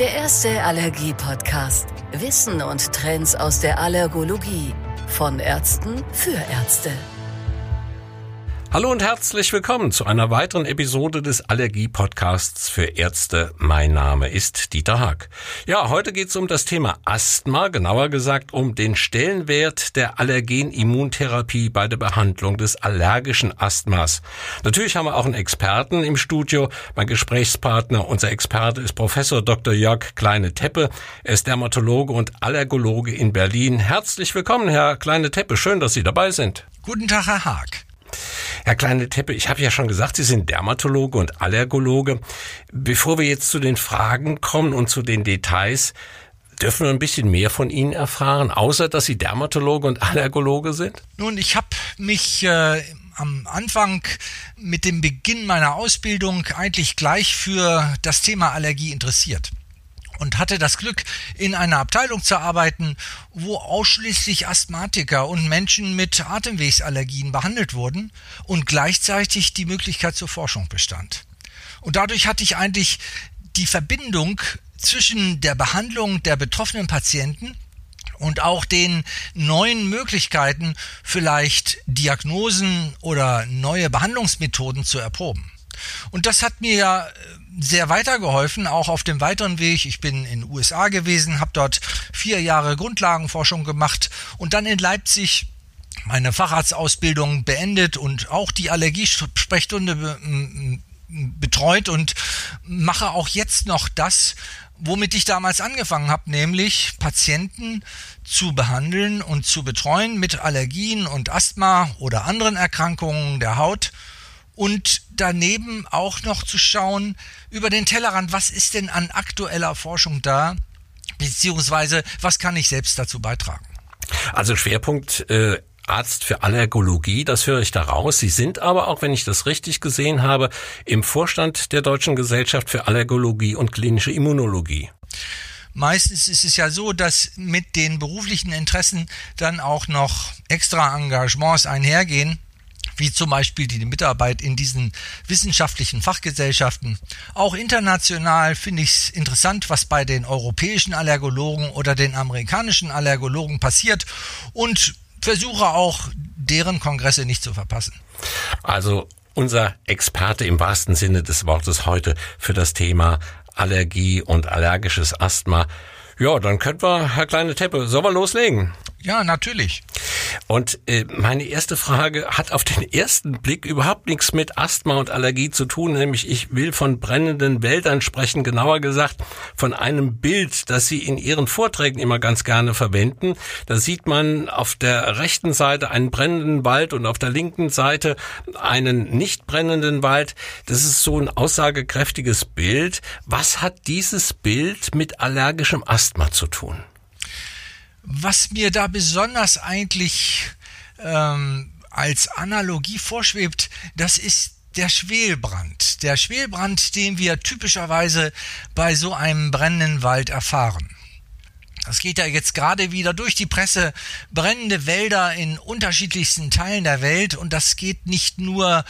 Der erste Allergie-Podcast. Wissen und Trends aus der Allergologie. Von Ärzten für Ärzte. Hallo und herzlich willkommen zu einer weiteren Episode des Allergie-Podcasts für Ärzte. Mein Name ist Dieter Haag. Ja, heute geht es um das Thema Asthma, genauer gesagt um den Stellenwert der Allergenimmuntherapie bei der Behandlung des allergischen Asthmas. Natürlich haben wir auch einen Experten im Studio. Mein Gesprächspartner, unser Experte ist Professor Dr. Jörg Kleine-Teppe. Er ist Dermatologe und Allergologe in Berlin. Herzlich willkommen, Herr Kleine-Teppe. Schön, dass Sie dabei sind. Guten Tag, Herr Haag. Herr Kleine Teppe, ich habe ja schon gesagt, Sie sind Dermatologe und Allergologe. Bevor wir jetzt zu den Fragen kommen und zu den Details, dürfen wir ein bisschen mehr von Ihnen erfahren, außer dass Sie Dermatologe und Allergologe sind? Nun, ich habe mich äh, am Anfang mit dem Beginn meiner Ausbildung eigentlich gleich für das Thema Allergie interessiert und hatte das Glück, in einer Abteilung zu arbeiten, wo ausschließlich Asthmatiker und Menschen mit Atemwegsallergien behandelt wurden und gleichzeitig die Möglichkeit zur Forschung bestand. Und dadurch hatte ich eigentlich die Verbindung zwischen der Behandlung der betroffenen Patienten und auch den neuen Möglichkeiten, vielleicht Diagnosen oder neue Behandlungsmethoden zu erproben. Und das hat mir ja sehr weitergeholfen, auch auf dem weiteren Weg. Ich bin in den USA gewesen, habe dort vier Jahre Grundlagenforschung gemacht und dann in Leipzig meine Facharztausbildung beendet und auch die Allergiesprechstunde betreut und mache auch jetzt noch das, womit ich damals angefangen habe, nämlich Patienten zu behandeln und zu betreuen mit Allergien und Asthma oder anderen Erkrankungen der Haut und daneben auch noch zu schauen über den Tellerrand, was ist denn an aktueller Forschung da, beziehungsweise was kann ich selbst dazu beitragen. Also Schwerpunkt äh Arzt für Allergologie, das höre ich da raus. Sie sind aber auch, wenn ich das richtig gesehen habe, im Vorstand der Deutschen Gesellschaft für Allergologie und klinische Immunologie. Meistens ist es ja so, dass mit den beruflichen Interessen dann auch noch extra Engagements einhergehen wie zum Beispiel die Mitarbeit in diesen wissenschaftlichen Fachgesellschaften. Auch international finde ich es interessant, was bei den europäischen Allergologen oder den amerikanischen Allergologen passiert und versuche auch deren Kongresse nicht zu verpassen. Also unser Experte im wahrsten Sinne des Wortes heute für das Thema Allergie und allergisches Asthma. Ja, dann könnten wir, Herr Kleine Teppe, sollen wir loslegen? Ja, natürlich. Und äh, meine erste Frage hat auf den ersten Blick überhaupt nichts mit Asthma und Allergie zu tun, nämlich ich will von brennenden Wäldern sprechen, genauer gesagt von einem Bild, das Sie in Ihren Vorträgen immer ganz gerne verwenden. Da sieht man auf der rechten Seite einen brennenden Wald und auf der linken Seite einen nicht brennenden Wald. Das ist so ein aussagekräftiges Bild. Was hat dieses Bild mit allergischem Asthma zu tun? Was mir da besonders eigentlich ähm, als Analogie vorschwebt, das ist der Schwelbrand. Der Schwelbrand, den wir typischerweise bei so einem brennenden Wald erfahren. Das geht ja jetzt gerade wieder durch die Presse, brennende Wälder in unterschiedlichsten Teilen der Welt. Und das geht nicht nur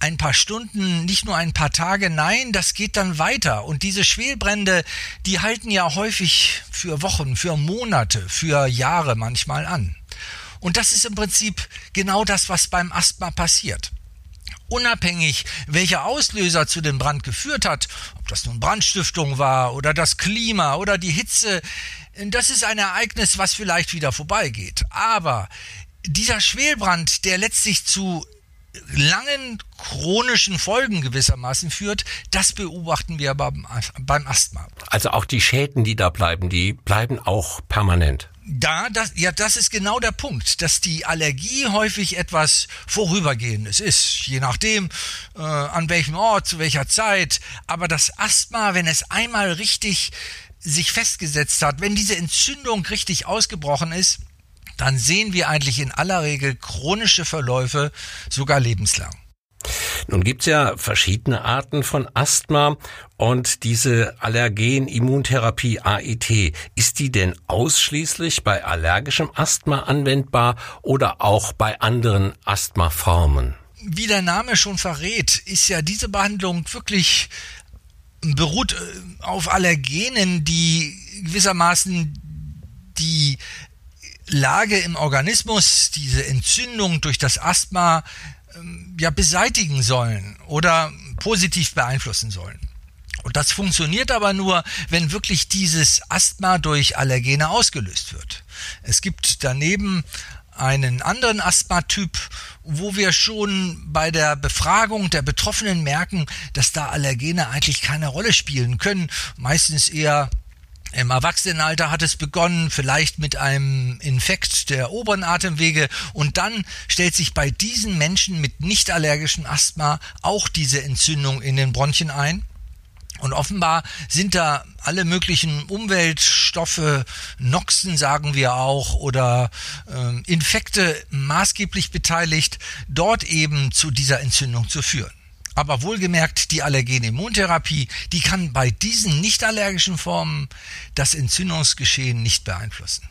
ein paar Stunden, nicht nur ein paar Tage, nein, das geht dann weiter. Und diese Schwelbrände, die halten ja häufig für Wochen, für Monate, für Jahre manchmal an. Und das ist im Prinzip genau das, was beim Asthma passiert. Unabhängig welcher Auslöser zu dem Brand geführt hat, ob das nun Brandstiftung war oder das Klima oder die Hitze, das ist ein Ereignis, was vielleicht wieder vorbeigeht. Aber dieser Schwelbrand, der letztlich zu langen chronischen Folgen gewissermaßen führt, das beobachten wir beim, beim Asthma. Also auch die Schäden, die da bleiben, die bleiben auch permanent. Da, das, ja, das ist genau der Punkt, dass die Allergie häufig etwas Vorübergehendes ist, je nachdem, äh, an welchem Ort, zu welcher Zeit. Aber das Asthma, wenn es einmal richtig sich festgesetzt hat, wenn diese Entzündung richtig ausgebrochen ist, dann sehen wir eigentlich in aller Regel chronische Verläufe, sogar lebenslang. Nun gibt's ja verschiedene Arten von Asthma und diese Allergen-Immuntherapie AIT, ist die denn ausschließlich bei allergischem Asthma anwendbar oder auch bei anderen Asthmaformen? Wie der Name schon verrät, ist ja diese Behandlung wirklich beruht äh, auf Allergenen, die gewissermaßen die Lage im Organismus, diese Entzündung durch das Asthma ähm, ja beseitigen sollen oder positiv beeinflussen sollen. Und das funktioniert aber nur, wenn wirklich dieses Asthma durch Allergene ausgelöst wird. Es gibt daneben einen anderen Asthmatyp, wo wir schon bei der Befragung der Betroffenen merken, dass da Allergene eigentlich keine Rolle spielen können, meistens eher im Erwachsenenalter hat es begonnen, vielleicht mit einem Infekt der oberen Atemwege und dann stellt sich bei diesen Menschen mit nicht allergischem Asthma auch diese Entzündung in den Bronchien ein. Und offenbar sind da alle möglichen Umweltstoffe, Noxen sagen wir auch, oder äh, Infekte maßgeblich beteiligt, dort eben zu dieser Entzündung zu führen. Aber wohlgemerkt, die Allergenimmuntherapie, die kann bei diesen nicht allergischen Formen das Entzündungsgeschehen nicht beeinflussen.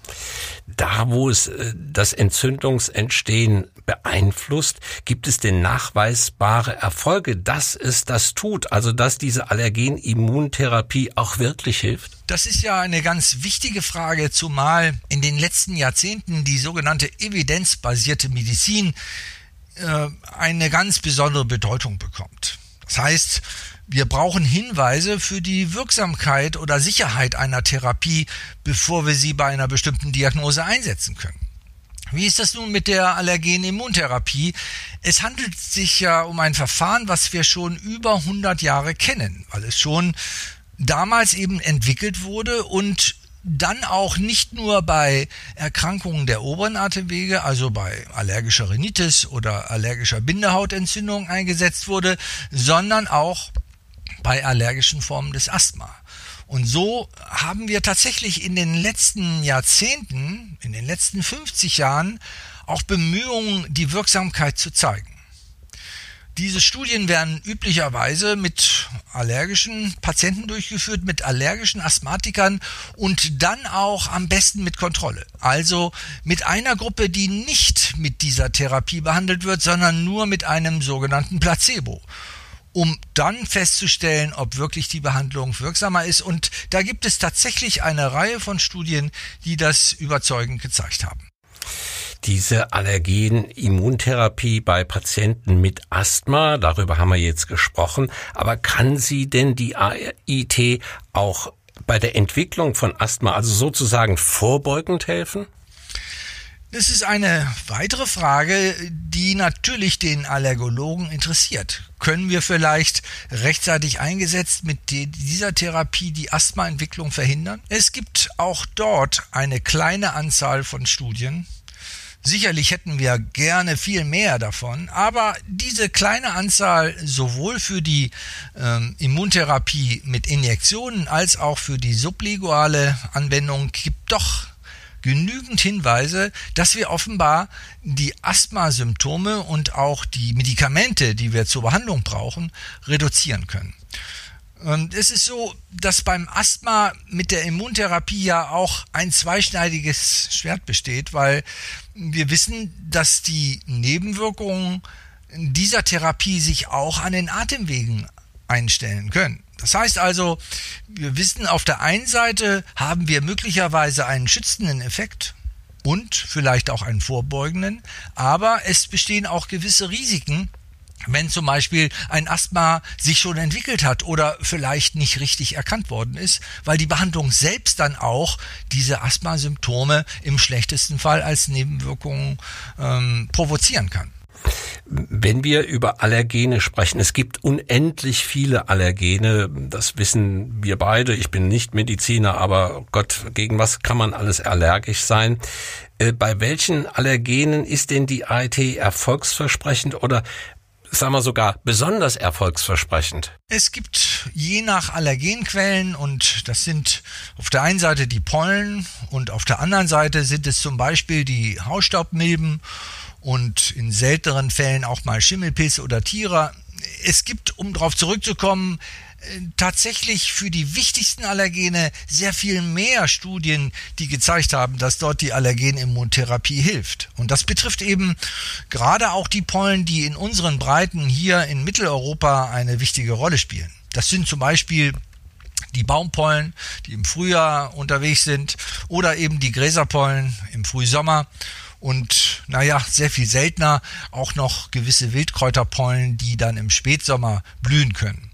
Da, wo es äh, das Entzündungsentstehen beeinflusst, gibt es denn nachweisbare Erfolge, dass es das tut, also dass diese Allergenimmuntherapie auch wirklich hilft? Das ist ja eine ganz wichtige Frage, zumal in den letzten Jahrzehnten die sogenannte evidenzbasierte Medizin eine ganz besondere Bedeutung bekommt. Das heißt, wir brauchen Hinweise für die Wirksamkeit oder Sicherheit einer Therapie, bevor wir sie bei einer bestimmten Diagnose einsetzen können. Wie ist das nun mit der Allergen-Immuntherapie? Es handelt sich ja um ein Verfahren, was wir schon über 100 Jahre kennen, weil es schon damals eben entwickelt wurde und dann auch nicht nur bei Erkrankungen der oberen Atemwege, also bei allergischer Rhinitis oder allergischer Bindehautentzündung eingesetzt wurde, sondern auch bei allergischen Formen des Asthma. Und so haben wir tatsächlich in den letzten Jahrzehnten, in den letzten 50 Jahren auch Bemühungen, die Wirksamkeit zu zeigen. Diese Studien werden üblicherweise mit allergischen Patienten durchgeführt, mit allergischen Asthmatikern und dann auch am besten mit Kontrolle. Also mit einer Gruppe, die nicht mit dieser Therapie behandelt wird, sondern nur mit einem sogenannten Placebo um dann festzustellen, ob wirklich die Behandlung wirksamer ist. Und da gibt es tatsächlich eine Reihe von Studien, die das überzeugend gezeigt haben diese Allergen-Immuntherapie bei Patienten mit Asthma, darüber haben wir jetzt gesprochen, aber kann sie denn die AIT auch bei der Entwicklung von Asthma, also sozusagen vorbeugend helfen? Das ist eine weitere Frage, die natürlich den Allergologen interessiert. Können wir vielleicht rechtzeitig eingesetzt mit dieser Therapie die Asthmaentwicklung verhindern? Es gibt auch dort eine kleine Anzahl von Studien, Sicherlich hätten wir gerne viel mehr davon, aber diese kleine Anzahl sowohl für die ähm, Immuntherapie mit Injektionen als auch für die sublinguale Anwendung gibt doch genügend Hinweise, dass wir offenbar die Asthmasymptome und auch die Medikamente, die wir zur Behandlung brauchen, reduzieren können. Und es ist so, dass beim Asthma mit der Immuntherapie ja auch ein zweischneidiges Schwert besteht, weil wir wissen, dass die Nebenwirkungen dieser Therapie sich auch an den Atemwegen einstellen können. Das heißt also, wir wissen, auf der einen Seite haben wir möglicherweise einen schützenden Effekt und vielleicht auch einen vorbeugenden, aber es bestehen auch gewisse Risiken, wenn zum Beispiel ein Asthma sich schon entwickelt hat oder vielleicht nicht richtig erkannt worden ist, weil die Behandlung selbst dann auch diese Asthmasymptome im schlechtesten Fall als Nebenwirkungen ähm, provozieren kann. Wenn wir über Allergene sprechen, es gibt unendlich viele Allergene, das wissen wir beide. Ich bin nicht Mediziner, aber Gott, gegen was kann man alles allergisch sein? Äh, bei welchen Allergenen ist denn die AIT erfolgsversprechend oder sagen wir sogar besonders erfolgsversprechend? Es gibt je nach Allergenquellen und das sind auf der einen Seite die Pollen und auf der anderen Seite sind es zum Beispiel die Hausstaubmilben und in selteneren Fällen auch mal Schimmelpilze oder Tiere. Es gibt, um darauf zurückzukommen, tatsächlich für die wichtigsten Allergene sehr viel mehr Studien, die gezeigt haben, dass dort die Allergenimmuntherapie hilft. Und das betrifft eben gerade auch die Pollen, die in unseren Breiten hier in Mitteleuropa eine wichtige Rolle spielen. Das sind zum Beispiel die Baumpollen, die im Frühjahr unterwegs sind, oder eben die Gräserpollen im Frühsommer und naja, sehr viel seltener auch noch gewisse Wildkräuterpollen, die dann im Spätsommer blühen können.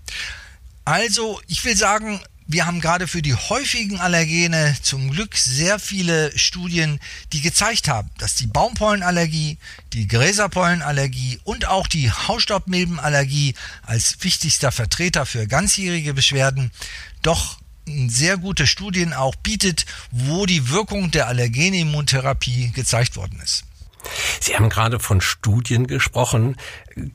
Also, ich will sagen, wir haben gerade für die häufigen Allergene zum Glück sehr viele Studien, die gezeigt haben, dass die Baumpollenallergie, die Gräserpollenallergie und auch die Hausstaubmilbenallergie als wichtigster Vertreter für ganzjährige Beschwerden doch sehr gute Studien auch bietet, wo die Wirkung der Allergenimmuntherapie gezeigt worden ist. Sie haben gerade von Studien gesprochen.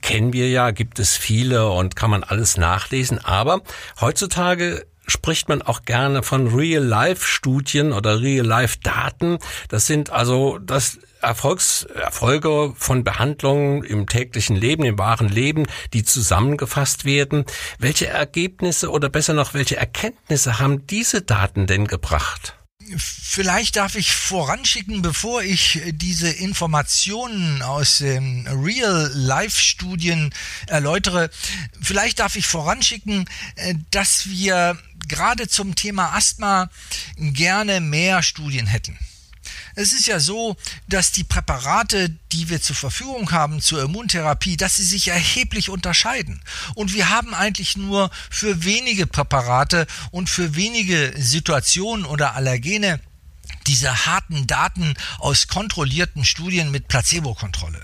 Kennen wir ja, gibt es viele und kann man alles nachlesen. Aber heutzutage spricht man auch gerne von Real-Life-Studien oder Real-Life-Daten. Das sind also das Erfolgs, Erfolge von Behandlungen im täglichen Leben, im wahren Leben, die zusammengefasst werden. Welche Ergebnisse oder besser noch, welche Erkenntnisse haben diese Daten denn gebracht? Vielleicht darf ich voranschicken, bevor ich diese Informationen aus den Real-Life-Studien erläutere, vielleicht darf ich voranschicken, äh, dass wir gerade zum Thema Asthma gerne mehr Studien hätten. Es ist ja so, dass die Präparate, die wir zur Verfügung haben zur Immuntherapie, dass sie sich erheblich unterscheiden. Und wir haben eigentlich nur für wenige Präparate und für wenige Situationen oder Allergene diese harten Daten aus kontrollierten Studien mit Placebo-Kontrolle.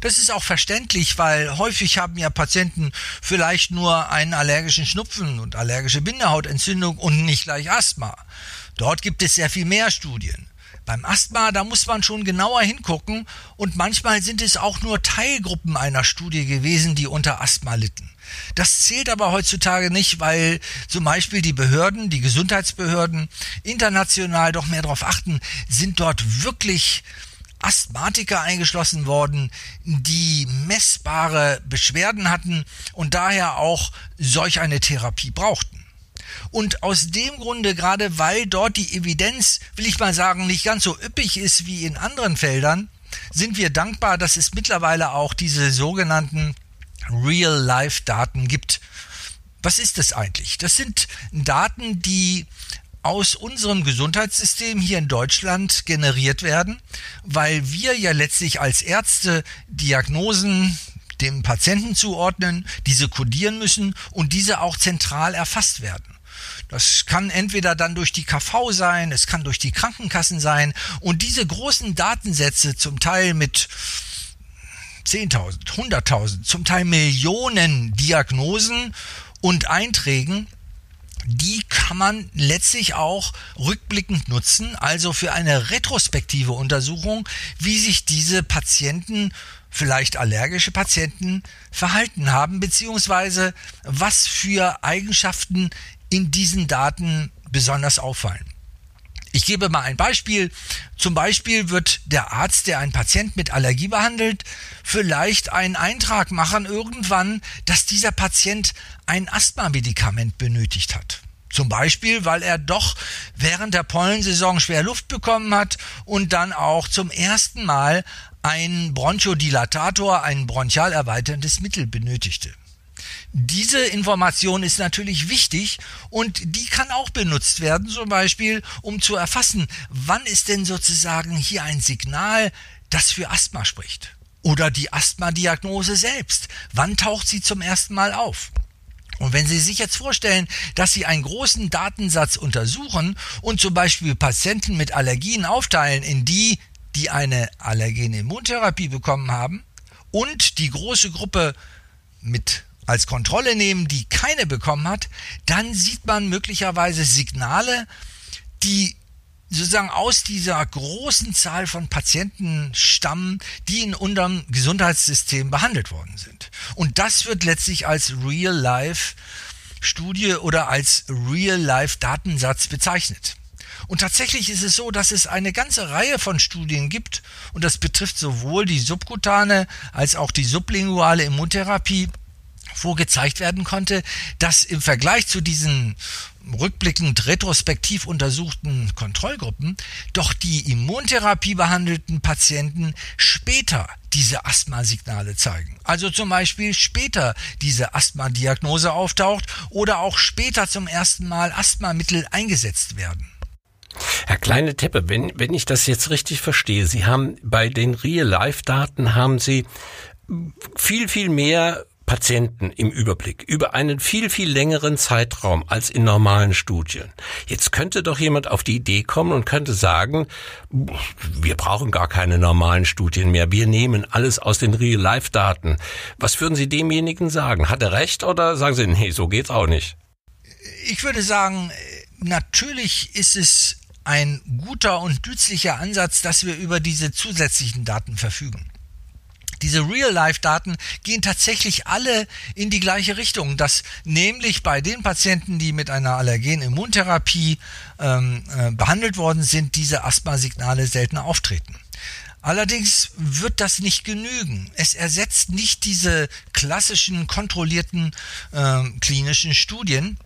Das ist auch verständlich, weil häufig haben ja Patienten vielleicht nur einen allergischen Schnupfen und allergische Bindehautentzündung und nicht gleich Asthma. Dort gibt es sehr viel mehr Studien. Beim Asthma, da muss man schon genauer hingucken und manchmal sind es auch nur Teilgruppen einer Studie gewesen, die unter Asthma litten. Das zählt aber heutzutage nicht, weil zum Beispiel die Behörden, die Gesundheitsbehörden international doch mehr darauf achten, sind dort wirklich Asthmatiker eingeschlossen worden, die messbare Beschwerden hatten und daher auch solch eine Therapie brauchten. Und aus dem Grunde, gerade weil dort die Evidenz, will ich mal sagen, nicht ganz so üppig ist wie in anderen Feldern, sind wir dankbar, dass es mittlerweile auch diese sogenannten Real-Life-Daten gibt. Was ist das eigentlich? Das sind Daten, die aus unserem Gesundheitssystem hier in Deutschland generiert werden, weil wir ja letztlich als Ärzte Diagnosen dem Patienten zuordnen, diese kodieren müssen und diese auch zentral erfasst werden. Das kann entweder dann durch die KV sein, es kann durch die Krankenkassen sein. Und diese großen Datensätze zum Teil mit 10.000, 100.000, zum Teil Millionen Diagnosen und Einträgen, die kann man letztlich auch rückblickend nutzen, also für eine retrospektive Untersuchung, wie sich diese Patienten vielleicht allergische Patienten verhalten haben, beziehungsweise was für Eigenschaften in diesen Daten besonders auffallen. Ich gebe mal ein Beispiel. Zum Beispiel wird der Arzt, der einen Patient mit Allergie behandelt, vielleicht einen Eintrag machen irgendwann, dass dieser Patient ein Asthma-Medikament benötigt hat. Zum Beispiel, weil er doch während der Pollensaison schwer Luft bekommen hat und dann auch zum ersten Mal einen Bronchodilatator, ein bronchial erweiterndes Mittel benötigte. Diese Information ist natürlich wichtig und die kann auch benutzt werden, zum Beispiel, um zu erfassen, wann ist denn sozusagen hier ein Signal, das für Asthma spricht. Oder die Asthma-Diagnose selbst. Wann taucht sie zum ersten Mal auf? Und wenn Sie sich jetzt vorstellen, dass Sie einen großen Datensatz untersuchen und zum Beispiel Patienten mit Allergien aufteilen in die, die eine allergene Immuntherapie bekommen haben und die große Gruppe mit als Kontrolle nehmen, die keine bekommen hat, dann sieht man möglicherweise Signale, die sozusagen aus dieser großen Zahl von Patienten stammen, die in unserem Gesundheitssystem behandelt worden sind. Und das wird letztlich als Real-Life Studie oder als Real-Life Datensatz bezeichnet. Und tatsächlich ist es so, dass es eine ganze Reihe von Studien gibt und das betrifft sowohl die subkutane als auch die sublinguale Immuntherapie wo werden konnte, dass im Vergleich zu diesen rückblickend retrospektiv untersuchten Kontrollgruppen doch die Immuntherapie behandelten Patienten später diese Asthmasignale zeigen. Also zum Beispiel später diese Asthma-Diagnose auftaucht oder auch später zum ersten Mal Asthmamittel eingesetzt werden. Herr Kleine Teppe, wenn, wenn ich das jetzt richtig verstehe, Sie haben bei den Real-Life-Daten haben Sie viel, viel mehr Patienten im Überblick über einen viel, viel längeren Zeitraum als in normalen Studien. Jetzt könnte doch jemand auf die Idee kommen und könnte sagen, wir brauchen gar keine normalen Studien mehr, wir nehmen alles aus den Real-Life-Daten. Was würden Sie demjenigen sagen? Hat er recht oder sagen Sie, nee, so geht's auch nicht? Ich würde sagen, natürlich ist es ein guter und nützlicher Ansatz, dass wir über diese zusätzlichen Daten verfügen. Diese Real-Life-Daten gehen tatsächlich alle in die gleiche Richtung, dass nämlich bei den Patienten, die mit einer Allergen-Immuntherapie ähm, äh, behandelt worden sind, diese Asthma-Signale seltener auftreten. Allerdings wird das nicht genügen. Es ersetzt nicht diese klassischen kontrollierten äh, klinischen Studien,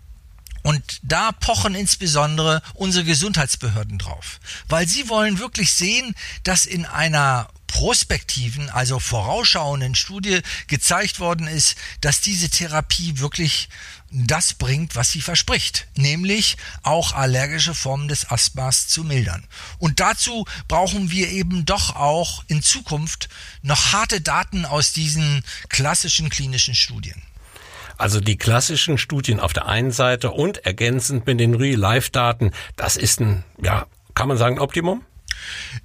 und da pochen insbesondere unsere Gesundheitsbehörden drauf, weil sie wollen wirklich sehen, dass in einer prospektiven, also vorausschauenden Studie gezeigt worden ist, dass diese Therapie wirklich das bringt, was sie verspricht, nämlich auch allergische Formen des Asthmas zu mildern. Und dazu brauchen wir eben doch auch in Zukunft noch harte Daten aus diesen klassischen klinischen Studien. Also die klassischen Studien auf der einen Seite und ergänzend mit den Real-Life-Daten, das ist ein, ja, kann man sagen, Optimum?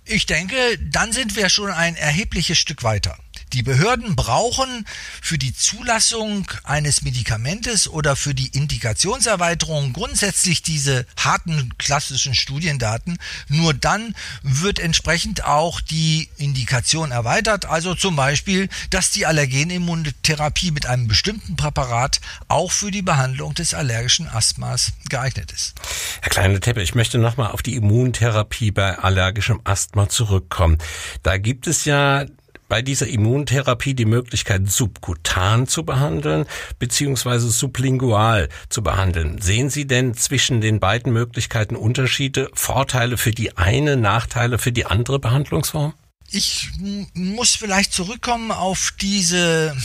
Ich denke, dann sind wir schon ein erhebliches Stück weiter. Die Behörden brauchen für die Zulassung eines Medikamentes oder für die Indikationserweiterung grundsätzlich diese harten klassischen Studiendaten. Nur dann wird entsprechend auch die Indikation erweitert. Also zum Beispiel, dass die Allergenimmuntherapie mit einem bestimmten Präparat auch für die Behandlung des allergischen Asthmas geeignet ist. Herr Kleine Teppe, ich möchte nochmal auf die Immuntherapie bei allergischem Asthma zurückkommen. Da gibt es ja bei dieser Immuntherapie die Möglichkeit, subkutan zu behandeln beziehungsweise sublingual zu behandeln. Sehen Sie denn zwischen den beiden Möglichkeiten Unterschiede, Vorteile für die eine, Nachteile für die andere Behandlungsform? Ich muss vielleicht zurückkommen auf diese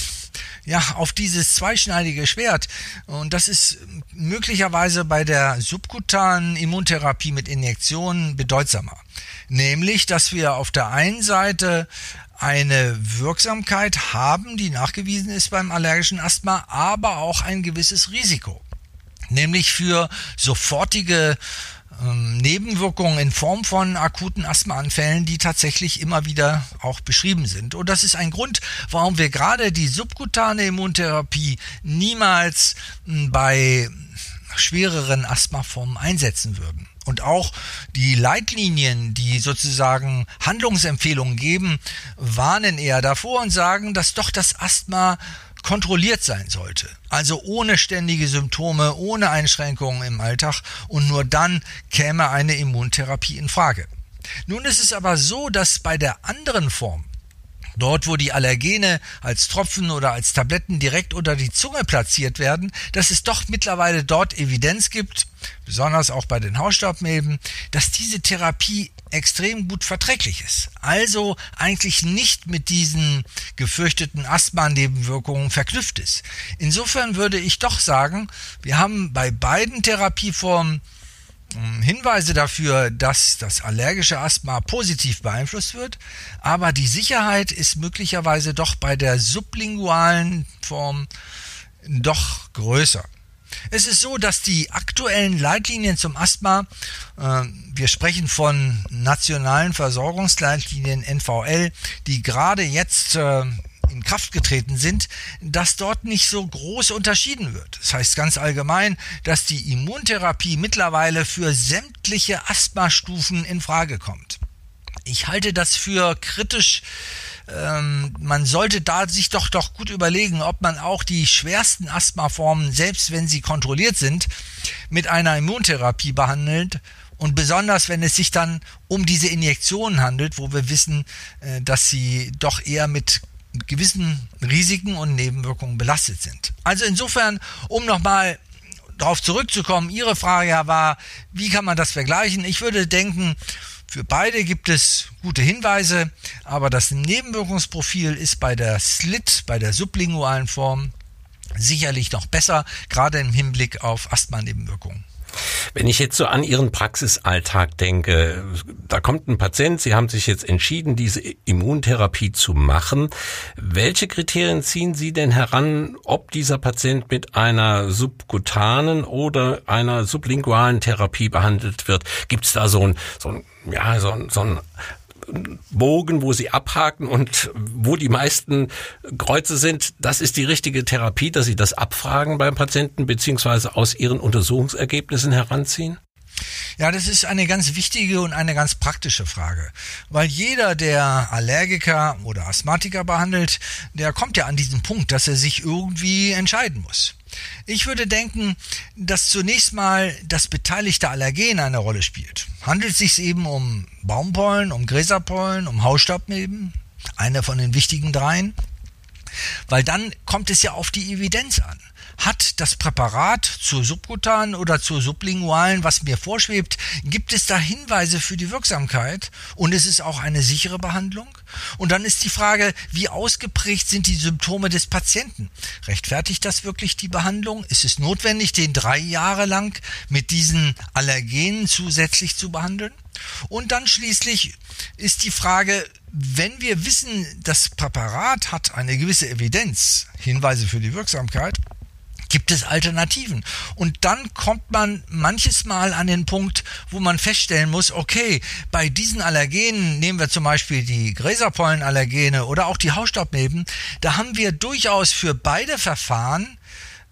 ja, auf dieses zweischneidige Schwert. Und das ist möglicherweise bei der subkutanen Immuntherapie mit Injektionen bedeutsamer. Nämlich, dass wir auf der einen Seite eine Wirksamkeit haben, die nachgewiesen ist beim allergischen Asthma, aber auch ein gewisses Risiko. Nämlich für sofortige ähm, Nebenwirkungen in Form von akuten Asthmaanfällen, die tatsächlich immer wieder auch beschrieben sind. Und das ist ein Grund, warum wir gerade die subkutane Immuntherapie niemals hm, bei schwereren Asthmaformen einsetzen würden. Und auch die Leitlinien, die sozusagen Handlungsempfehlungen geben, warnen eher davor und sagen, dass doch das Asthma kontrolliert sein sollte. Also ohne ständige Symptome, ohne Einschränkungen im Alltag und nur dann käme eine Immuntherapie in Frage. Nun ist es aber so, dass bei der anderen Form Dort, wo die Allergene als Tropfen oder als Tabletten direkt unter die Zunge platziert werden, dass es doch mittlerweile dort Evidenz gibt, besonders auch bei den Hausstaubmilben, dass diese Therapie extrem gut verträglich ist. Also eigentlich nicht mit diesen gefürchteten Asthma-Nebenwirkungen verknüpft ist. Insofern würde ich doch sagen, wir haben bei beiden Therapieformen Hinweise dafür, dass das allergische Asthma positiv beeinflusst wird, aber die Sicherheit ist möglicherweise doch bei der sublingualen Form doch größer. Es ist so, dass die aktuellen Leitlinien zum Asthma, äh, wir sprechen von nationalen Versorgungsleitlinien NVL, die gerade jetzt äh, in Kraft getreten sind, dass dort nicht so groß unterschieden wird. Das heißt ganz allgemein, dass die Immuntherapie mittlerweile für sämtliche Asthmastufen in Frage kommt. Ich halte das für kritisch. Ähm, man sollte da sich doch doch gut überlegen, ob man auch die schwersten Asthmaformen, selbst wenn sie kontrolliert sind, mit einer Immuntherapie behandelt und besonders, wenn es sich dann um diese Injektionen handelt, wo wir wissen, äh, dass sie doch eher mit gewissen Risiken und Nebenwirkungen belastet sind. Also insofern, um nochmal darauf zurückzukommen, Ihre Frage ja war, wie kann man das vergleichen? Ich würde denken, für beide gibt es gute Hinweise, aber das Nebenwirkungsprofil ist bei der Slit, bei der sublingualen Form sicherlich noch besser, gerade im Hinblick auf Asthma-Nebenwirkungen. Wenn ich jetzt so an Ihren Praxisalltag denke, da kommt ein Patient, Sie haben sich jetzt entschieden, diese Immuntherapie zu machen. Welche Kriterien ziehen Sie denn heran, ob dieser Patient mit einer subkutanen oder einer sublingualen Therapie behandelt wird? Gibt es da so ein, so ein ja, so, so ein Bogen, wo sie abhaken und wo die meisten Kreuze sind, das ist die richtige Therapie, dass sie das abfragen beim Patienten beziehungsweise aus ihren Untersuchungsergebnissen heranziehen? Ja, das ist eine ganz wichtige und eine ganz praktische Frage, weil jeder, der Allergiker oder Asthmatiker behandelt, der kommt ja an diesen Punkt, dass er sich irgendwie entscheiden muss. Ich würde denken, dass zunächst mal das beteiligte Allergen eine Rolle spielt. Handelt es sich eben um Baumpollen, um Gräserpollen, um Hausstaubmilben, einer von den wichtigen dreien? Weil dann kommt es ja auf die Evidenz an hat das Präparat zur subkutanen oder zur sublingualen, was mir vorschwebt, gibt es da Hinweise für die Wirksamkeit und es ist auch eine sichere Behandlung? Und dann ist die Frage, wie ausgeprägt sind die Symptome des Patienten? Rechtfertigt das wirklich die Behandlung? Ist es notwendig, den drei Jahre lang mit diesen Allergenen zusätzlich zu behandeln? Und dann schließlich ist die Frage, wenn wir wissen, das Präparat hat eine gewisse Evidenz, Hinweise für die Wirksamkeit, gibt es Alternativen. Und dann kommt man manches Mal an den Punkt, wo man feststellen muss, okay, bei diesen Allergenen, nehmen wir zum Beispiel die Gräserpollenallergene oder auch die Hausstaubmilben, da haben wir durchaus für beide Verfahren,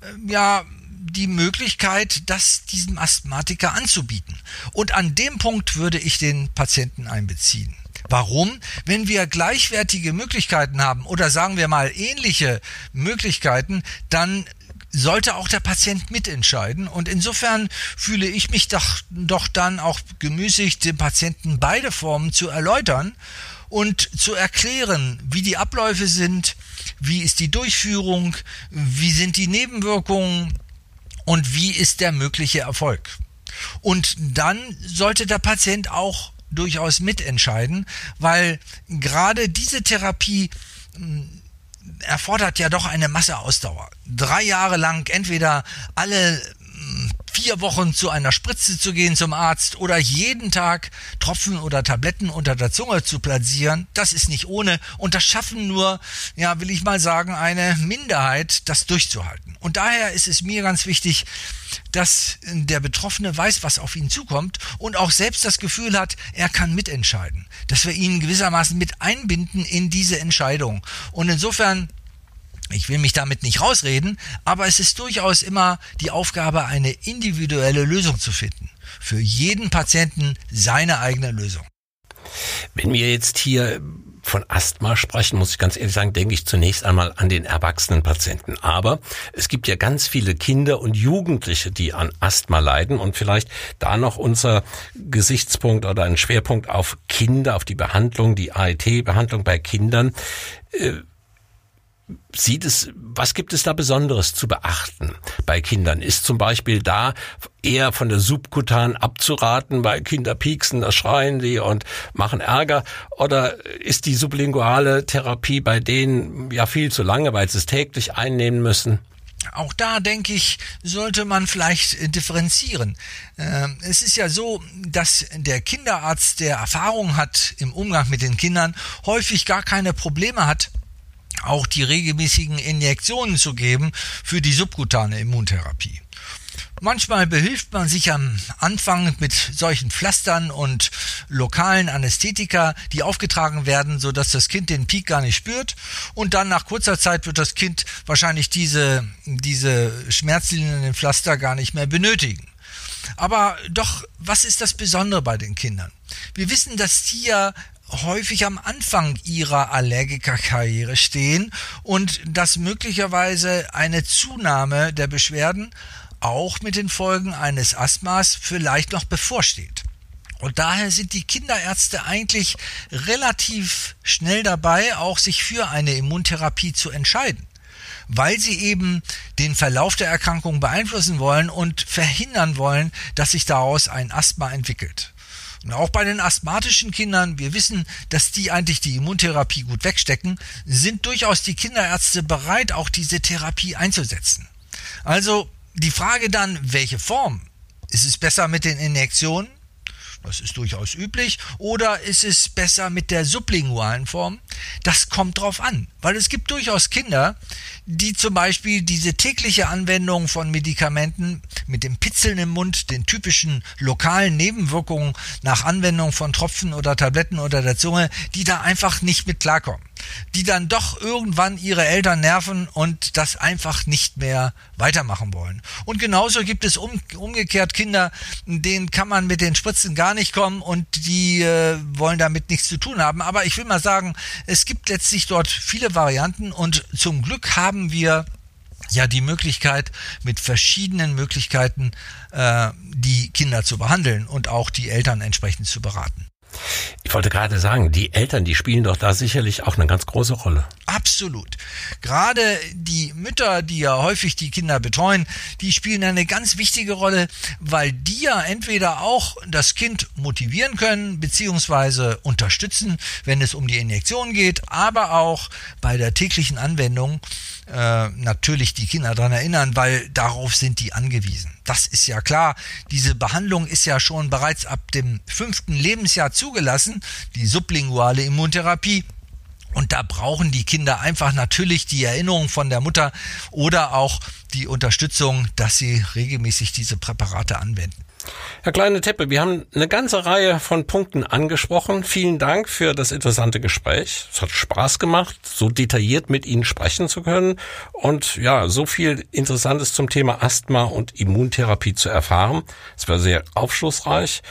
äh, ja, die Möglichkeit, das diesem Asthmatiker anzubieten. Und an dem Punkt würde ich den Patienten einbeziehen. Warum? Wenn wir gleichwertige Möglichkeiten haben oder sagen wir mal ähnliche Möglichkeiten, dann sollte auch der Patient mitentscheiden. Und insofern fühle ich mich doch, doch dann auch gemüßigt, dem Patienten beide Formen zu erläutern und zu erklären, wie die Abläufe sind, wie ist die Durchführung, wie sind die Nebenwirkungen und wie ist der mögliche Erfolg. Und dann sollte der Patient auch durchaus mitentscheiden, weil gerade diese Therapie erfordert ja doch eine Masse Ausdauer. Drei Jahre lang entweder alle vier Wochen zu einer Spritze zu gehen zum Arzt oder jeden Tag Tropfen oder Tabletten unter der Zunge zu platzieren, das ist nicht ohne und das schaffen nur, ja, will ich mal sagen, eine Minderheit, das durchzuhalten. Und daher ist es mir ganz wichtig, dass der Betroffene weiß, was auf ihn zukommt und auch selbst das Gefühl hat, er kann mitentscheiden. Dass wir ihn gewissermaßen mit einbinden in diese Entscheidung. Und insofern ich will mich damit nicht rausreden, aber es ist durchaus immer die Aufgabe, eine individuelle Lösung zu finden. Für jeden Patienten seine eigene Lösung. Wenn wir jetzt hier von Asthma sprechen, muss ich ganz ehrlich sagen, denke ich zunächst einmal an den erwachsenen Patienten. Aber es gibt ja ganz viele Kinder und Jugendliche, die an Asthma leiden und vielleicht da noch unser Gesichtspunkt oder ein Schwerpunkt auf Kinder, auf die Behandlung, die AET-Behandlung bei Kindern. Äh, sieht es, was gibt es da Besonderes zu beachten bei Kindern? Ist zum Beispiel da eher von der Subkutan abzuraten, weil Kinder pieksen, da schreien sie und machen Ärger? Oder ist die sublinguale Therapie bei denen ja viel zu lange, weil sie es täglich einnehmen müssen? Auch da denke ich, sollte man vielleicht differenzieren. Ähm, es ist ja so, dass der Kinderarzt, der Erfahrung hat im Umgang mit den Kindern, häufig gar keine Probleme hat, auch die regelmäßigen Injektionen zu geben für die subkutane Immuntherapie. Manchmal behilft man sich am Anfang mit solchen Pflastern und lokalen Anästhetika, die aufgetragen werden, so dass das Kind den Peak gar nicht spürt. Und dann nach kurzer Zeit wird das Kind wahrscheinlich diese, diese schmerzlindernden Pflaster gar nicht mehr benötigen. Aber doch, was ist das Besondere bei den Kindern? Wir wissen, dass die ja häufig am Anfang ihrer Allergikerkarriere stehen und dass möglicherweise eine Zunahme der Beschwerden auch mit den Folgen eines Asthmas vielleicht noch bevorsteht. Und daher sind die Kinderärzte eigentlich relativ schnell dabei, auch sich für eine Immuntherapie zu entscheiden. weil sie eben den Verlauf der Erkrankung beeinflussen wollen und verhindern wollen, dass sich daraus ein Asthma entwickelt. Und auch bei den asthmatischen Kindern, wir wissen, dass die eigentlich die Immuntherapie gut wegstecken, sind durchaus die Kinderärzte bereit, auch diese Therapie einzusetzen. Also die Frage dann, welche Form? Ist es besser mit den Injektionen? Das ist durchaus üblich. Oder ist es besser mit der sublingualen Form? Das kommt drauf an, weil es gibt durchaus Kinder, die zum Beispiel diese tägliche Anwendung von Medikamenten mit dem Pitzeln im Mund, den typischen lokalen Nebenwirkungen nach Anwendung von Tropfen oder Tabletten oder der Zunge, die da einfach nicht mit klarkommen die dann doch irgendwann ihre Eltern nerven und das einfach nicht mehr weitermachen wollen. Und genauso gibt es um, umgekehrt Kinder, denen kann man mit den Spritzen gar nicht kommen und die äh, wollen damit nichts zu tun haben. Aber ich will mal sagen, es gibt letztlich dort viele Varianten und zum Glück haben wir ja die Möglichkeit, mit verschiedenen Möglichkeiten äh, die Kinder zu behandeln und auch die Eltern entsprechend zu beraten. Ich wollte gerade sagen, die Eltern, die spielen doch da sicherlich auch eine ganz große Rolle. Absolut. Gerade die Mütter, die ja häufig die Kinder betreuen, die spielen eine ganz wichtige Rolle, weil die ja entweder auch das Kind motivieren können, beziehungsweise unterstützen, wenn es um die Injektion geht, aber auch bei der täglichen Anwendung äh, natürlich die Kinder daran erinnern, weil darauf sind die angewiesen. Das ist ja klar. Diese Behandlung ist ja schon bereits ab dem fünften Lebensjahr zugelassen, die sublinguale Immuntherapie. Und da brauchen die Kinder einfach natürlich die Erinnerung von der Mutter oder auch die Unterstützung, dass sie regelmäßig diese Präparate anwenden. Herr Kleine Teppe, wir haben eine ganze Reihe von Punkten angesprochen. Vielen Dank für das interessante Gespräch. Es hat Spaß gemacht, so detailliert mit Ihnen sprechen zu können und ja, so viel Interessantes zum Thema Asthma und Immuntherapie zu erfahren. Es war sehr aufschlussreich.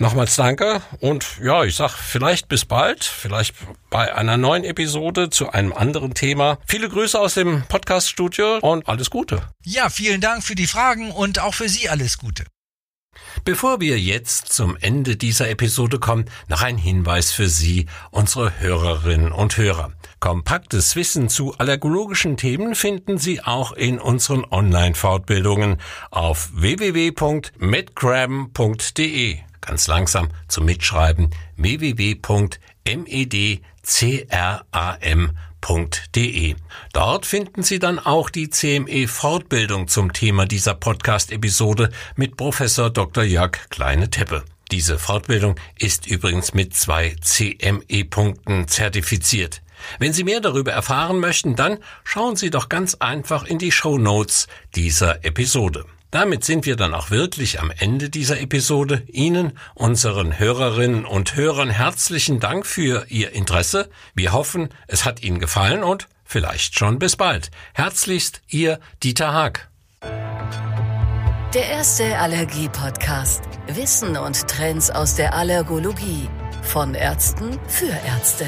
Nochmals danke und ja, ich sag vielleicht bis bald, vielleicht bei einer neuen Episode zu einem anderen Thema. Viele Grüße aus dem Podcast-Studio und alles Gute. Ja, vielen Dank für die Fragen und auch für Sie alles Gute. Bevor wir jetzt zum Ende dieser Episode kommen, noch ein Hinweis für Sie, unsere Hörerinnen und Hörer. Kompaktes Wissen zu allergologischen Themen finden Sie auch in unseren Online-Fortbildungen auf www.medcram.de. Ganz langsam zum Mitschreiben www.medcram.de. Dort finden Sie dann auch die CME Fortbildung zum Thema dieser Podcast-Episode mit Professor Dr. Jörg Kleine-Teppe. Diese Fortbildung ist übrigens mit zwei CME-Punkten zertifiziert. Wenn Sie mehr darüber erfahren möchten, dann schauen Sie doch ganz einfach in die Show Notes dieser Episode. Damit sind wir dann auch wirklich am Ende dieser Episode. Ihnen, unseren Hörerinnen und Hörern, herzlichen Dank für Ihr Interesse. Wir hoffen, es hat Ihnen gefallen und vielleicht schon bis bald. Herzlichst Ihr Dieter Haag. Der erste Allergie-Podcast. Wissen und Trends aus der Allergologie. Von Ärzten für Ärzte.